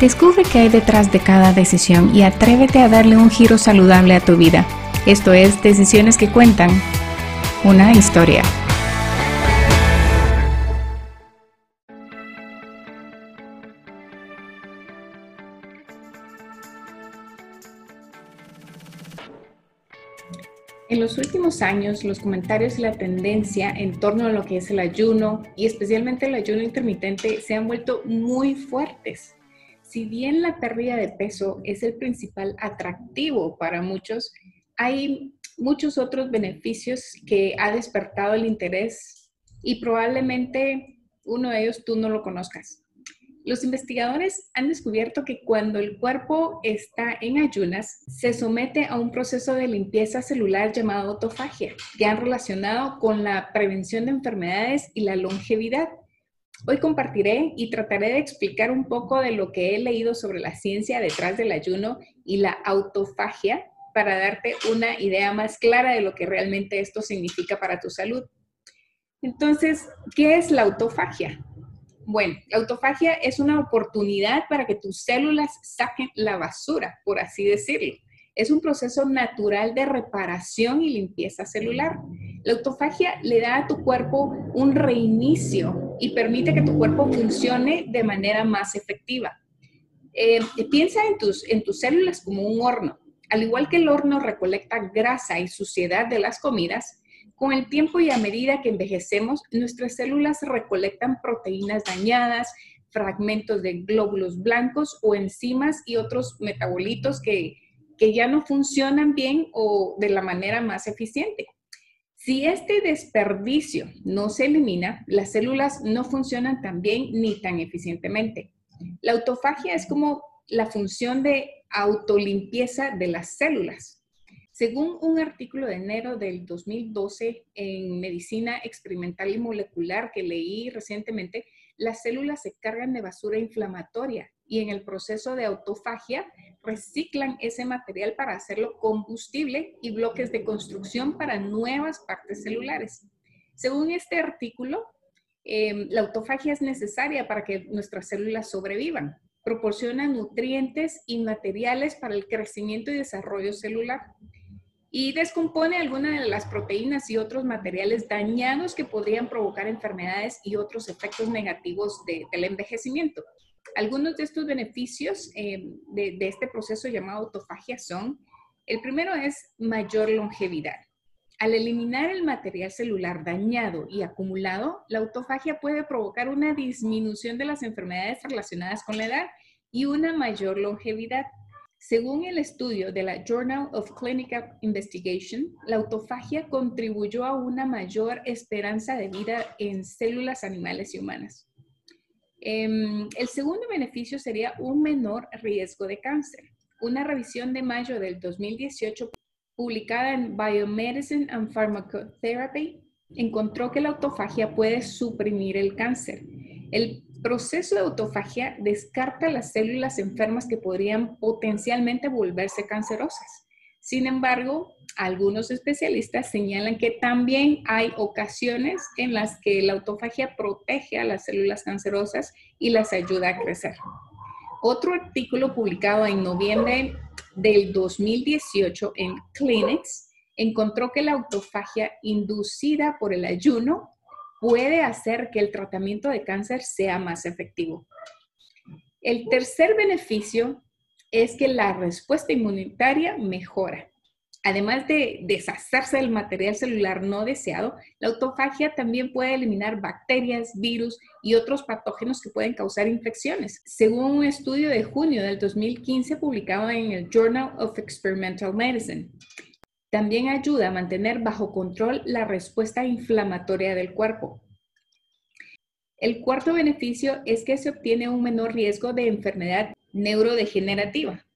Descubre qué hay detrás de cada decisión y atrévete a darle un giro saludable a tu vida. Esto es Decisiones que Cuentan, una historia. En los últimos años, los comentarios y la tendencia en torno a lo que es el ayuno y especialmente el ayuno intermitente se han vuelto muy fuertes. Si bien la pérdida de peso es el principal atractivo para muchos, hay muchos otros beneficios que ha despertado el interés y probablemente uno de ellos tú no lo conozcas. Los investigadores han descubierto que cuando el cuerpo está en ayunas, se somete a un proceso de limpieza celular llamado autofagia, que han relacionado con la prevención de enfermedades y la longevidad. Hoy compartiré y trataré de explicar un poco de lo que he leído sobre la ciencia detrás del ayuno y la autofagia para darte una idea más clara de lo que realmente esto significa para tu salud. Entonces, ¿qué es la autofagia? Bueno, la autofagia es una oportunidad para que tus células saquen la basura, por así decirlo. Es un proceso natural de reparación y limpieza celular. La autofagia le da a tu cuerpo un reinicio y permite que tu cuerpo funcione de manera más efectiva. Eh, piensa en tus, en tus células como un horno. Al igual que el horno recolecta grasa y suciedad de las comidas, con el tiempo y a medida que envejecemos, nuestras células recolectan proteínas dañadas, fragmentos de glóbulos blancos o enzimas y otros metabolitos que, que ya no funcionan bien o de la manera más eficiente. Si este desperdicio no se elimina, las células no funcionan tan bien ni tan eficientemente. La autofagia es como la función de autolimpieza de las células. Según un artículo de enero del 2012 en Medicina Experimental y Molecular que leí recientemente, las células se cargan de basura inflamatoria y en el proceso de autofagia reciclan ese material para hacerlo combustible y bloques de construcción para nuevas partes celulares. Según este artículo, em, la autofagia es necesaria para que nuestras células sobrevivan. Proporciona nutrientes y materiales para el crecimiento y desarrollo celular y descompone algunas de las proteínas y otros materiales dañados que podrían provocar enfermedades y otros efectos negativos del envejecimiento. Algunos de estos beneficios eh, de, de este proceso llamado autofagia son, el primero es mayor longevidad. Al eliminar el material celular dañado y acumulado, la autofagia puede provocar una disminución de las enfermedades relacionadas con la edad y una mayor longevidad. Según el estudio de la Journal of Clinical Investigation, la autofagia contribuyó a una mayor esperanza de vida en células animales y humanas. Em, el segundo beneficio sería un menor riesgo de cáncer. Una revisión de mayo del 2018 publicada en Biomedicine and Pharmacotherapy encontró que la autofagia puede suprimir el cáncer. El proceso de autofagia descarta las células enfermas que podrían potencialmente volverse cancerosas. Sin embargo, algunos especialistas señalan que también hay ocasiones en las que la autofagia protege a las células cancerosas y las ayuda a crecer. Otro artículo publicado en noviembre del 2018 en Clinics encontró que la autofagia inducida por el ayuno puede hacer que el tratamiento de cáncer sea más efectivo. El tercer beneficio es que la respuesta inmunitaria mejora. Además de deshacerse del material celular no deseado, la autofagia también puede eliminar bacterias, virus y otros patógenos que pueden causar infecciones. Según un estudio de junio del 2015 publicado en el Journal of Experimental Medicine, también ayuda a mantener bajo control la respuesta inflamatoria del cuerpo. El cuarto beneficio es que se obtiene un menor riesgo de enfermedad neurodegenerativa.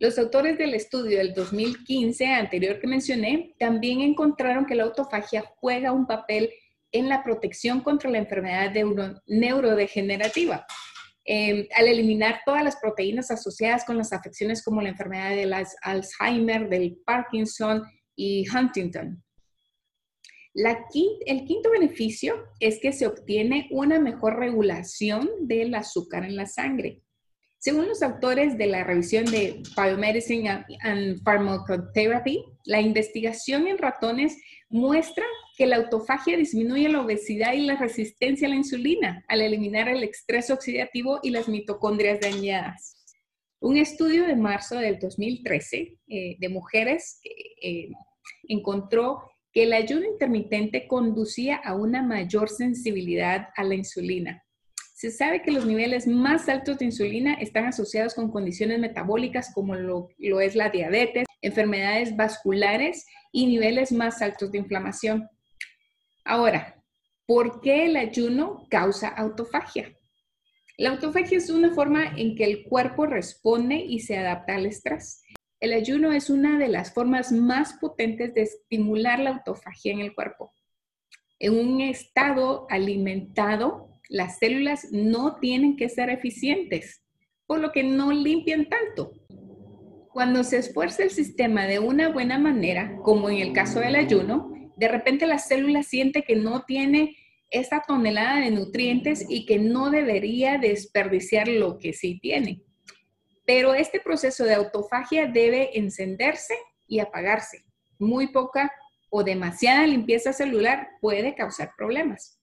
Los autores del estudio del 2015 anterior que mencioné también encontraron que la autofagia juega un papel en la protección contra la enfermedad neurodegenerativa. Em, al eliminar todas las proteínas asociadas con las afecciones como la enfermedad de las Alzheimer, del Parkinson y Huntington. el quinto beneficio es que se obtiene una mejor regulación del azúcar en la sangre. Según los autores de la revisión de Biomedicine and Pharmacotherapy, la investigación en ratones muestra que la autofagia disminuye la obesidad y la resistencia a la insulina al eliminar el estrés oxidativo y las mitocondrias dañadas. Un estudio de marzo del 2013 eh, de mujeres eh, encontró que el ayuno intermitente conducía a una mayor sensibilidad a la insulina. Se sabe que los niveles más altos de insulina están asociados con condiciones metabólicas como lo, es la diabetes, enfermedades vasculares y niveles más altos de inflamación. Ahora, ¿por qué el ayuno causa autofagia? La autofagia es una forma en que el cuerpo responde y se adapta al estrés. El ayuno es una de las formas más potentes de estimular la autofagia en el cuerpo. En un estado alimentado, las células no tienen que ser eficientes, por lo que no limpian tanto. Cuando se esfuerza el sistema de una buena manera, como en el caso del ayuno, de repente la célula siente que no tiene esa tonelada de nutrientes y que no debería desperdiciar lo que sí tiene. Pero este proceso de autofagia debe encenderse y apagarse. Muy poca o demasiada limpieza celular puede causar problemas.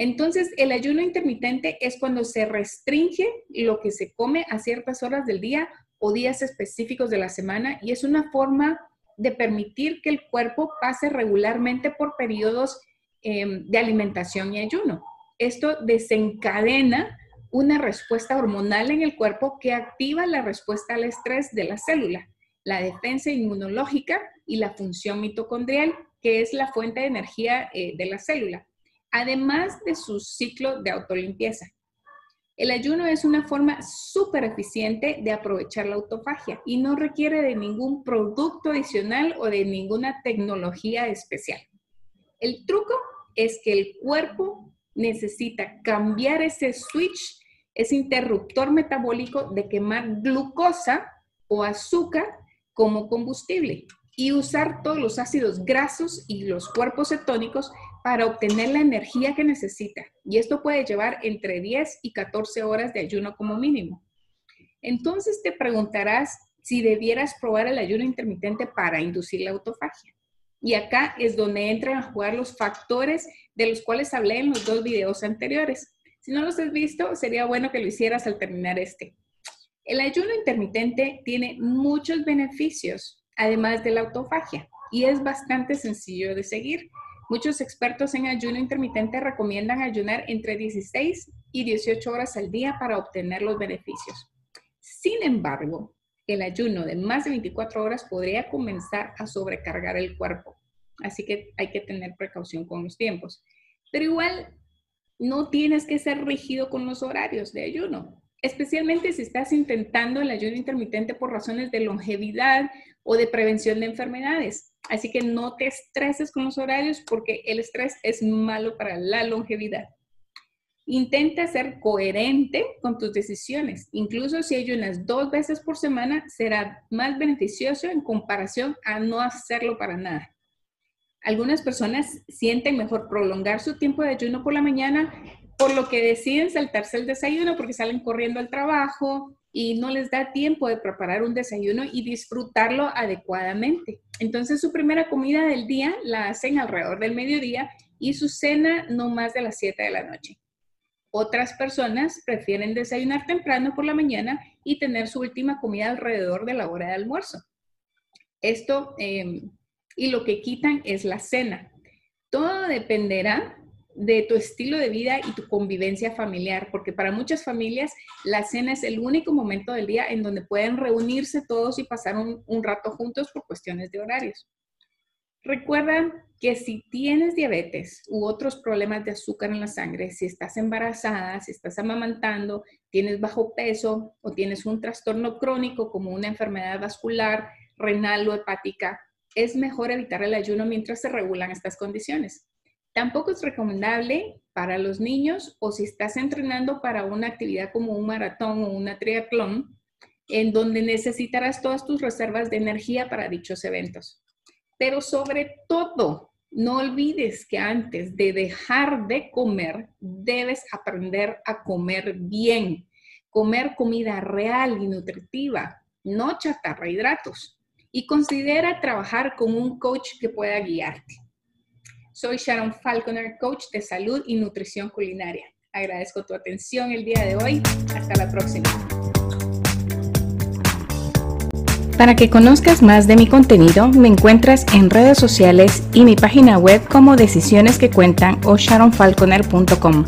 Entonces, el ayuno intermitente es cuando se restringe lo que se come a ciertas horas del día o días específicos de la semana y es una forma de permitir que el cuerpo pase regularmente por periodos em, de alimentación y ayuno. Esto desencadena una respuesta hormonal en el cuerpo que activa la respuesta al estrés de la célula, la defensa inmunológica y la función mitocondrial, que es la fuente de energía eh, de la célula, además de su ciclo de autolimpieza. El ayuno es una forma súper eficiente de aprovechar la autofagia y no requiere de ningún producto adicional o de ninguna tecnología especial. El truco es que el cuerpo necesita cambiar ese switch, ese interruptor metabólico de quemar glucosa o azúcar como combustible y usar todos los ácidos grasos y los cuerpos cetónicos para obtener la energía que necesita. Y esto puede llevar entre 10 y 14 horas de ayuno como mínimo. Entonces te preguntarás si debieras probar el ayuno intermitente para inducir la autofagia. Y acá es donde entran a jugar los factores de los cuales hablé en los dos videos anteriores. Si no los has visto, sería bueno que lo hicieras al terminar este. El ayuno intermitente tiene muchos beneficios, además de la autofagia, y es bastante sencillo de seguir. Muchos expertos en ayuno intermitente recomiendan ayunar entre 16 y 18 horas al día para obtener los beneficios. Sin embargo, el ayuno de más de 24 horas podría comenzar a sobrecargar el cuerpo. Así que hay que tener precaución con los tiempos. Pero igual, no tienes que ser rígido con los horarios de ayuno, especialmente si estás intentando el ayuno intermitente por razones de longevidad o de prevención de enfermedades. Así que no te estreses con los horarios porque el estrés es malo para la longevidad. Intenta ser coherente con tus decisiones. Incluso si ayunas dos veces por semana, será más beneficioso en comparación a no hacerlo para nada. Algunas personas sienten mejor prolongar su tiempo de ayuno por la mañana, por lo que deciden saltarse el desayuno porque salen corriendo al trabajo y no les da tiempo de preparar un desayuno y disfrutarlo adecuadamente. Entonces su primera comida del día la hacen alrededor del mediodía y su cena no más de las 7 de la noche. Otras personas prefieren desayunar temprano por la mañana y tener su última comida alrededor de la hora de almuerzo. Esto em, y lo que quitan es la cena. Todo dependerá de tu estilo de vida y tu convivencia familiar, porque para muchas familias la cena es el único momento del día en donde pueden reunirse todos y pasar un, rato juntos por cuestiones de horarios. Recuerda que si tienes diabetes u otros problemas de azúcar en la sangre, si estás embarazada, si estás amamantando, tienes bajo peso o tienes un trastorno crónico como una enfermedad vascular, renal o hepática, es mejor evitar el ayuno mientras se regulan estas condiciones. Tampoco es recomendable para los niños o si estás entrenando para una actividad como un maratón o una triatlón, en donde necesitarás todas tus reservas de energía para dichos eventos. Pero sobre todo, no olvides que antes de dejar de comer, debes aprender a comer bien, comer comida real y nutritiva, no chatarra hidratos. Y considera trabajar con un coach que pueda guiarte. Soy Sharon Falconer, coach de salud y nutrición culinaria. Agradezco tu atención el día de hoy. Hasta la próxima. Para que conozcas más de mi contenido, me encuentras en redes sociales y mi página web como Decisiones que Cuentan o sharonfalconer.com.